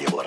его